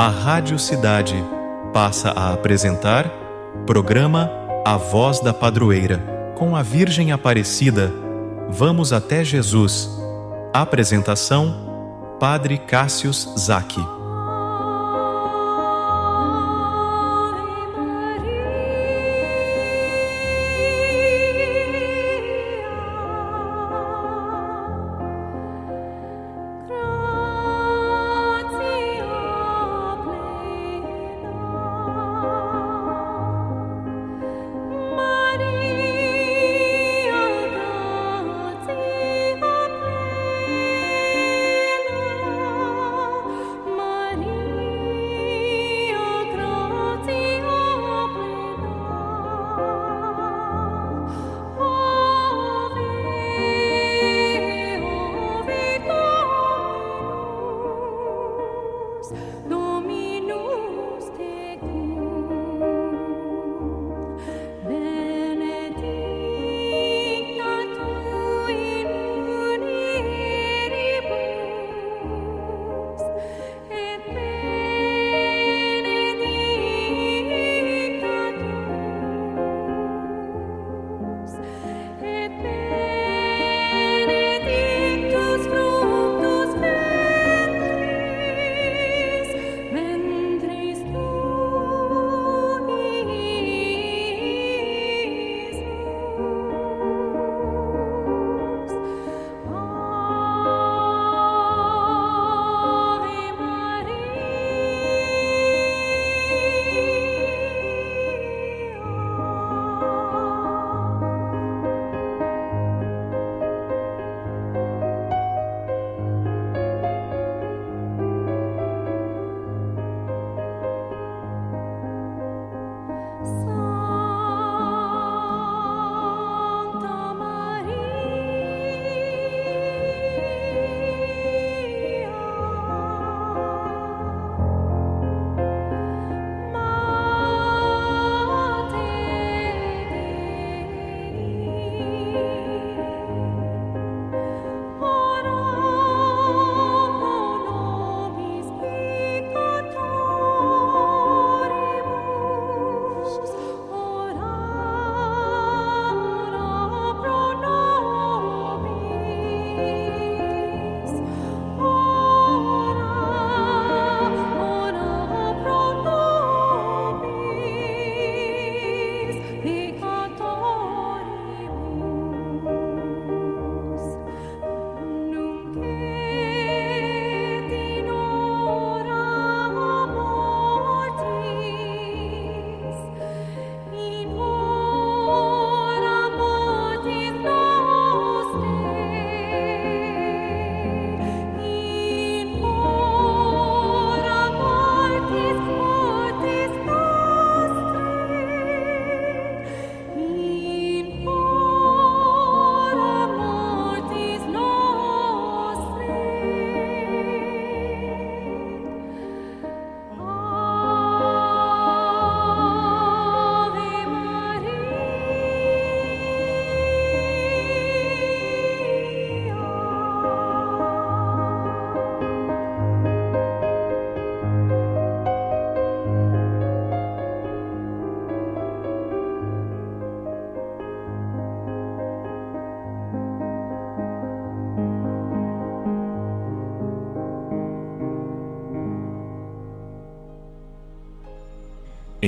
A Rádio Cidade passa a apresentar programa A Voz da Padroeira, com a Virgem Aparecida. Vamos até Jesus. Apresentação: Padre Cássius lives.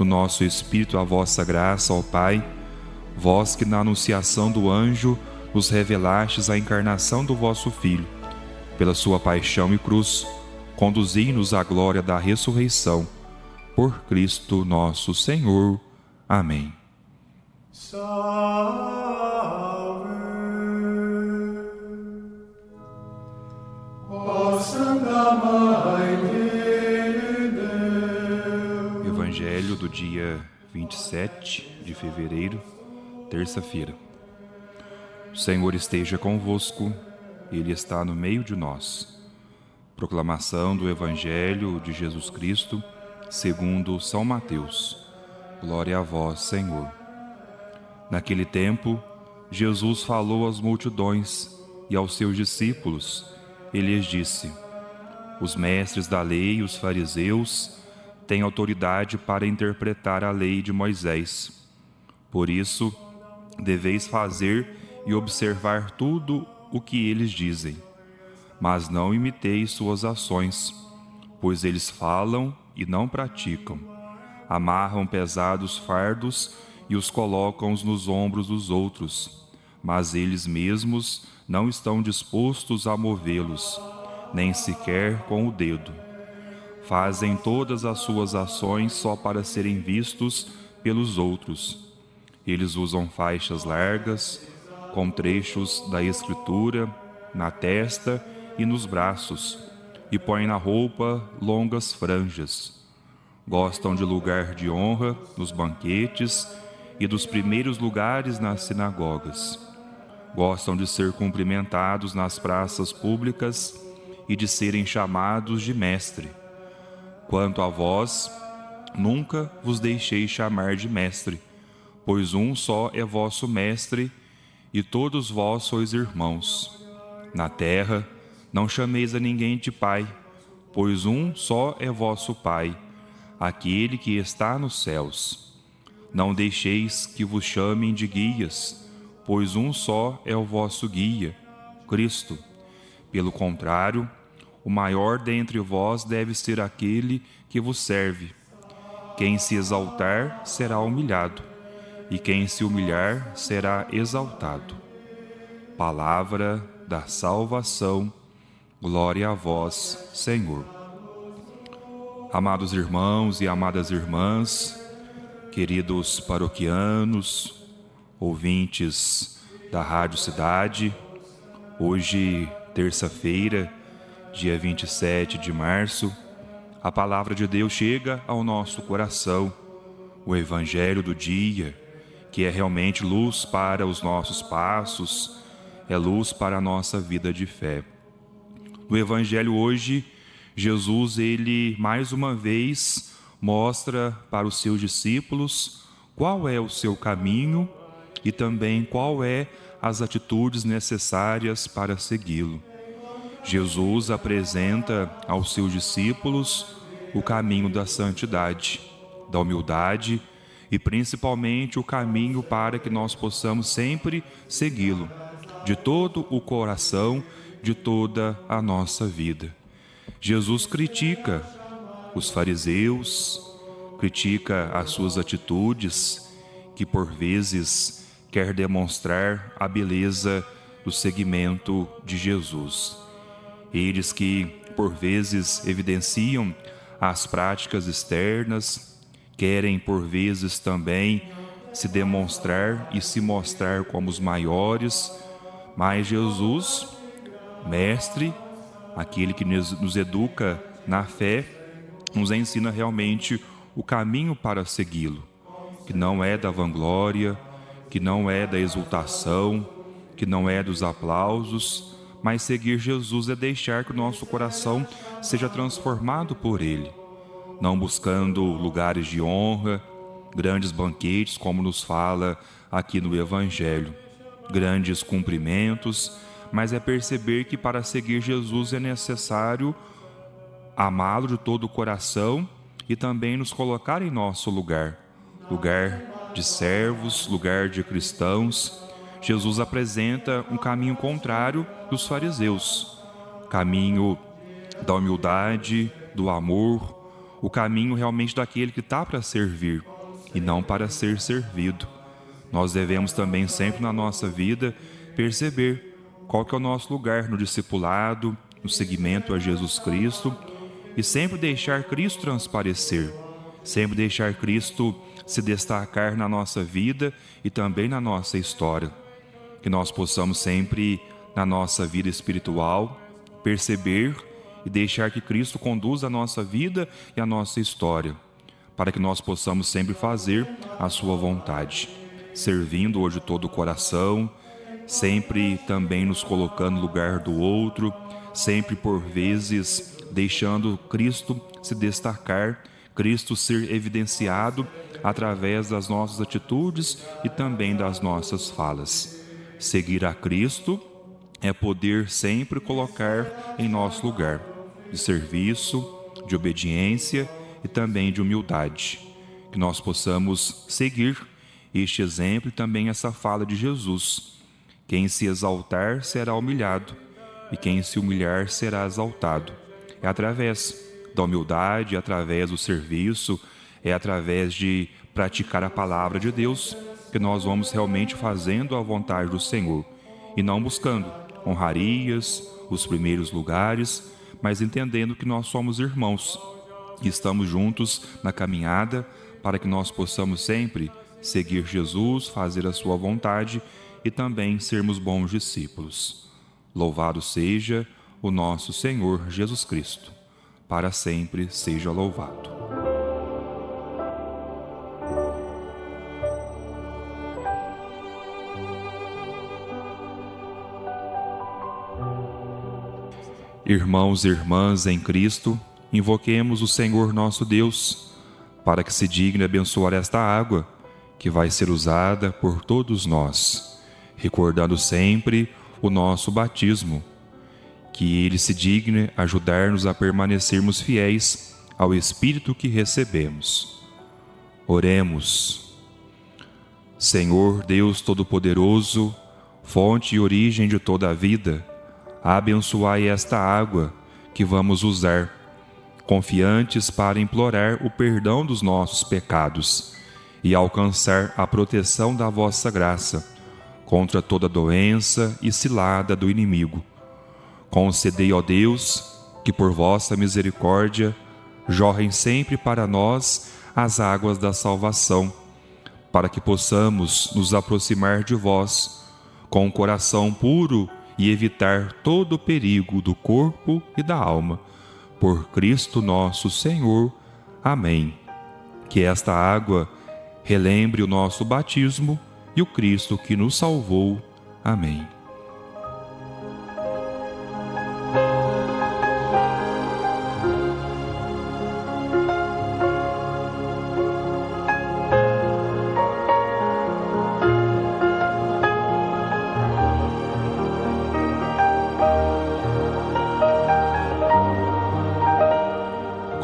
no nosso espírito a vossa graça, ó Pai, vós que na anunciação do anjo nos revelastes a encarnação do vosso Filho. Pela sua paixão e cruz, conduzi-nos à glória da ressurreição. Por Cristo nosso Senhor. Amém. Salve, ó Santa Mãe dia 27 de fevereiro, terça-feira. O Senhor esteja convosco, Ele está no meio de nós. Proclamação do Evangelho de Jesus Cristo, segundo São Mateus. Glória a vós, Senhor. Naquele tempo, Jesus falou às multidões e aos seus discípulos. Ele lhes disse: Os mestres da lei e os fariseus têm autoridade para interpretar a lei de Moisés. Por isso, deveis fazer e observar tudo o que eles dizem. Mas não imiteis suas ações, pois eles falam e não praticam. Amarram pesados fardos e os colocam nos ombros dos outros, mas eles mesmos não estão dispostos a movê-los, nem sequer com o dedo. Fazem todas as suas ações só para serem vistos pelos outros. Eles usam faixas largas, com trechos da Escritura na testa e nos braços, e põem na roupa longas franjas. Gostam de lugar de honra nos banquetes e dos primeiros lugares nas sinagogas. Gostam de ser cumprimentados nas praças públicas e de serem chamados de mestre. Quanto a vós, nunca vos deixei chamar de mestre, pois um só é vosso mestre e todos vós sois irmãos. Na terra, não chameis a ninguém de pai, pois um só é vosso Pai, aquele que está nos céus. Não deixeis que vos chamem de guias, pois um só é o vosso guia, Cristo. Pelo contrário, o maior dentre vós deve ser aquele que vos serve. Quem se exaltar será humilhado e quem se humilhar será exaltado. Palavra da salvação, glória a vós, Senhor. Amados irmãos e amadas irmãs, queridos paroquianos, ouvintes da Rádio Cidade, hoje, terça-feira, dia 27 de março, a palavra de Deus chega ao nosso coração, o Evangelho do dia que é realmente luz para os nossos passos, é luz para a nossa vida de fé. No evangelho hoje, Jesus ele mais uma vez mostra para os seus discípulos qual é o seu caminho e também qual é as atitudes necessárias para segui-lo. Jesus apresenta aos seus discípulos o caminho da santidade, da humildade e principalmente o caminho para que nós possamos sempre segui-lo, de todo o coração, de toda a nossa vida. Jesus critica os fariseus, critica as suas atitudes, que por vezes quer demonstrar a beleza do seguimento de Jesus. Eles que por vezes evidenciam as práticas externas, querem por vezes também se demonstrar e se mostrar como os maiores, mas Jesus, mestre, aquele que nos educa na fé, nos ensina realmente o caminho para segui-lo, que não é da vanglória, que não é da exultação, que não é dos aplausos, mas seguir Jesus é deixar que o nosso coração seja transformado por ele não buscando lugares de honra, grandes banquetes, como nos fala aqui no Evangelho, grandes cumprimentos, mas é perceber que para seguir Jesus é necessário amá-lo de todo o coração e também nos colocar em nosso lugar lugar de servos, lugar de cristãos. Jesus apresenta um caminho contrário dos fariseus, caminho da humildade, do amor, o caminho realmente daquele que está para servir e não para ser servido. Nós devemos também sempre na nossa vida perceber qual que é o nosso lugar no discipulado, no seguimento a Jesus Cristo e sempre deixar Cristo transparecer, sempre deixar Cristo se destacar na nossa vida e também na nossa história. Que nós possamos sempre, na nossa vida espiritual, perceber e deixar que Cristo conduza a nossa vida e a nossa história, para que nós possamos sempre fazer a Sua vontade, servindo hoje todo o coração, sempre também nos colocando no lugar do outro, sempre por vezes deixando Cristo se destacar, Cristo ser evidenciado através das nossas atitudes e também das nossas falas. Seguir a Cristo é poder sempre colocar em nosso lugar de serviço, de obediência e também de humildade. Que nós possamos seguir este exemplo e também essa fala de Jesus. Quem se exaltar será humilhado, e quem se humilhar será exaltado. É através da humildade, é através do serviço, é através de praticar a palavra de Deus que nós vamos realmente fazendo a vontade do Senhor e não buscando honrarias, os primeiros lugares, mas entendendo que nós somos irmãos e estamos juntos na caminhada para que nós possamos sempre seguir Jesus, fazer a sua vontade e também sermos bons discípulos. Louvado seja o nosso Senhor Jesus Cristo. Para sempre seja louvado. Irmãos e irmãs em Cristo, invoquemos o Senhor nosso Deus, para que se digne abençoar esta água, que vai ser usada por todos nós, recordando sempre o nosso batismo. Que Ele se digne ajudar-nos a permanecermos fiéis ao Espírito que recebemos. Oremos. Senhor Deus Todo-Poderoso, fonte e origem de toda a vida, abençoai esta água que vamos usar, confiantes para implorar o perdão dos nossos pecados e alcançar a proteção da vossa graça contra toda doença e cilada do inimigo. Concedei, ó Deus, que por vossa misericórdia jorrem sempre para nós as águas da salvação, para que possamos nos aproximar de vós com um coração puro e evitar todo o perigo do corpo e da alma. Por Cristo nosso Senhor. Amém. Que esta água relembre o nosso batismo e o Cristo que nos salvou. Amém.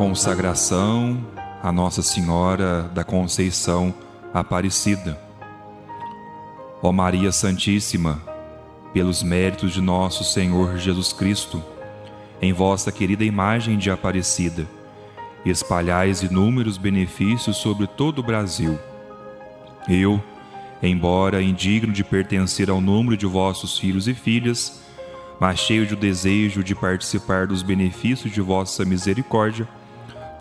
Consagração a Nossa Senhora da Conceição Aparecida. Ó Maria Santíssima, pelos méritos de nosso Senhor Jesus Cristo, em vossa querida imagem de Aparecida, espalhais inúmeros benefícios sobre todo o Brasil. Eu, embora indigno de pertencer ao número de vossos filhos e filhas, mas cheio de desejo de participar dos benefícios de vossa misericórdia,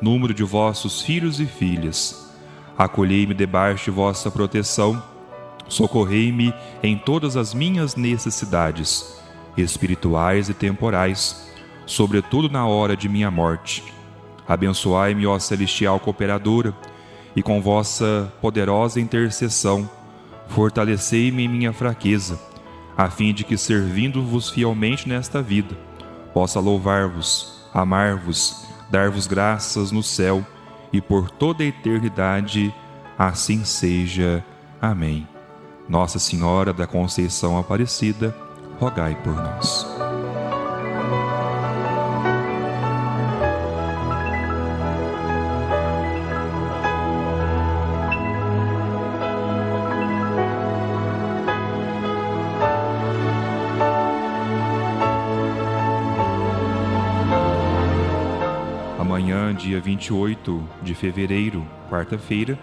número de vossos filhos e filhas. Acolhei-me debaixo de vossa proteção, socorrei-me em todas as minhas necessidades, espirituais e temporais, sobretudo na hora de minha morte. Abençoai-me, ó celestial cooperadora, e com vossa poderosa intercessão, fortalecei-me em minha fraqueza, a fim de que, servindo-vos fielmente nesta vida, possa louvar-vos, amar-vos, dar-vos graças no céu e por toda a eternidade. Assim seja. Amém. Nossa Senhora da Conceição Aparecida, rogai por nós. Amanhã, dia 28 de fevereiro, quarta-feira,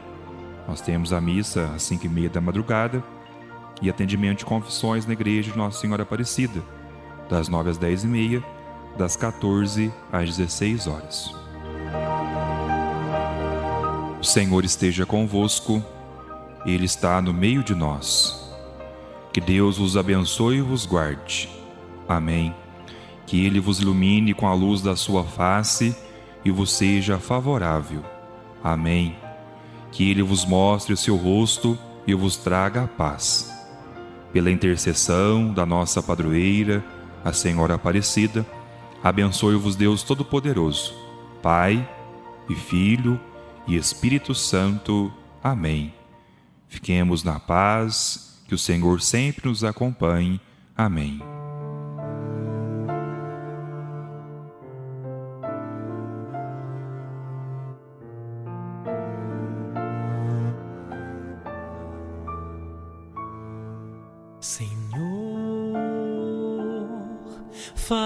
nós temos a missa às 5 e meia da madrugada e atendimento de confissões na igreja de Nossa Senhora Aparecida, das 9 às 10 e meia, das 14 às 16 horas. O Senhor esteja convosco, Ele está no meio de nós. Que Deus vos abençoe e vos guarde. Amém. Que Ele vos ilumine com a luz da sua face e vos seja favorável. Amém. Que Ele vos mostre o seu rosto e vos traga a paz. Pela intercessão da nossa padroeira, a Senhora Aparecida, abençoe-vos Deus Todo-Poderoso, Pai e Filho e Espírito Santo. Amém. Fiquemos na paz, que o Senhor sempre nos acompanhe. Amém.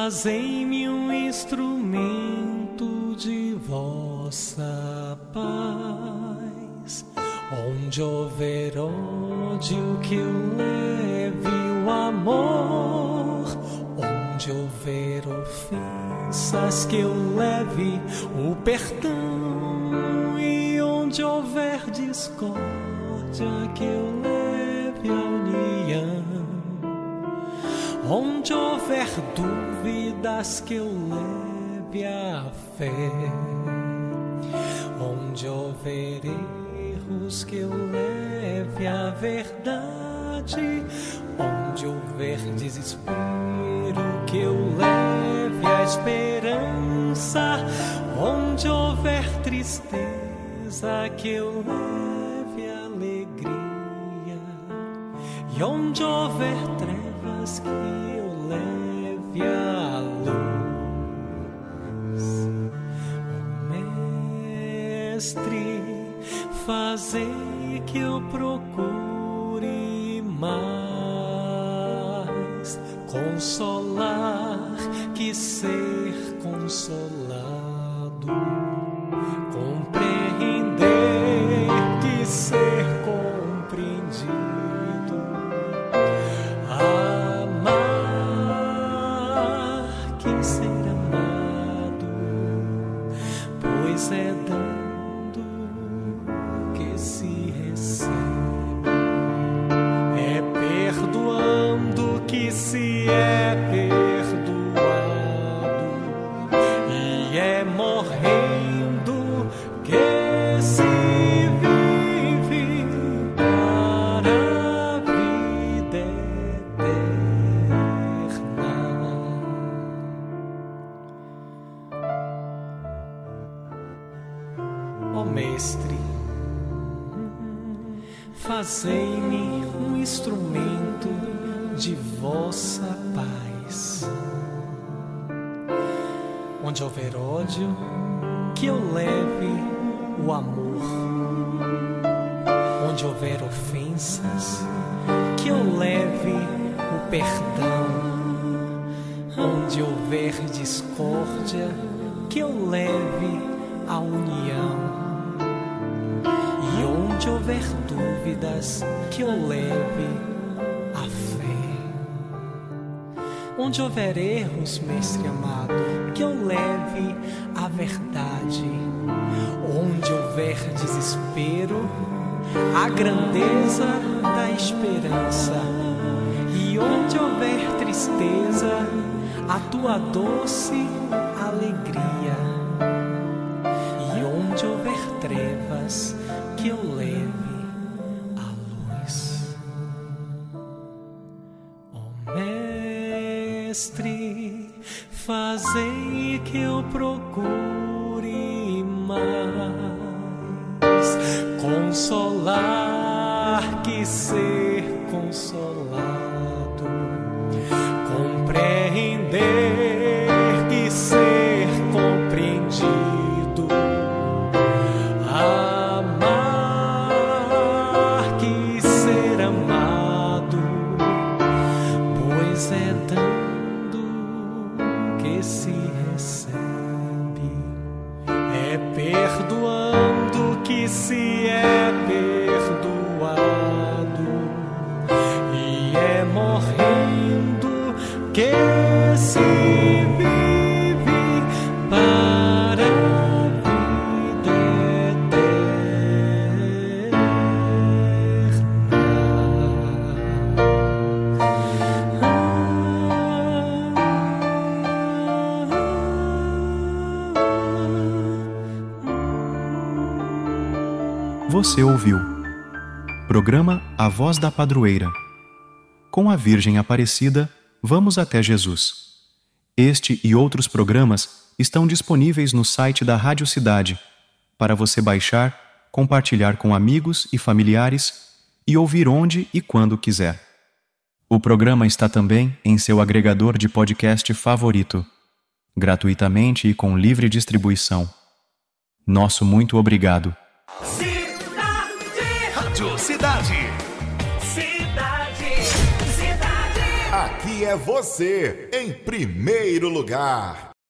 Fazei-me um instrumento de vossa paz. Onde houver ódio, que eu leve o amor. Onde houver ofensas, que eu leve o perdão. E onde houver discórdia, que eu Onde houver dúvidas que eu leve a fé, onde houver erros que eu leve a verdade, onde houver desespero que eu leve a esperança, onde houver tristeza que eu leve alegria, e onde houver trevas que leve a luz, Mestre, fazei que eu procure mais. Consolar que ser consolado, fazei-me Onde houver ódio, que eu leve o amor. Onde houver ofensas, que eu leve o perdão. Onde houver discórdia, que eu leve a união onde houver dúvidas, que eu leve a fé. Onde houver erros, Mestre amado, que eu leve a verdade. Onde houver desespero, a grandeza da esperança. E onde houver tristeza, a tua doce alegria. E onde houver trevas, que eu leve a luz. Ó Mestre, fazei que eu procure mais consolar que ser consolado, Você ouviu. Programa A Voz da Padroeira. Com a Virgem Aparecida, vamos até Jesus. Este e outros programas estão disponíveis no site da Rádio Cidade para você baixar, compartilhar com amigos e familiares e ouvir onde e quando quiser. O programa está também em seu agregador de podcast favorito, gratuitamente e com livre distribuição. Nosso muito obrigado. Rádio Cidade. cidade, cidade. Aqui é você, em primeiro lugar.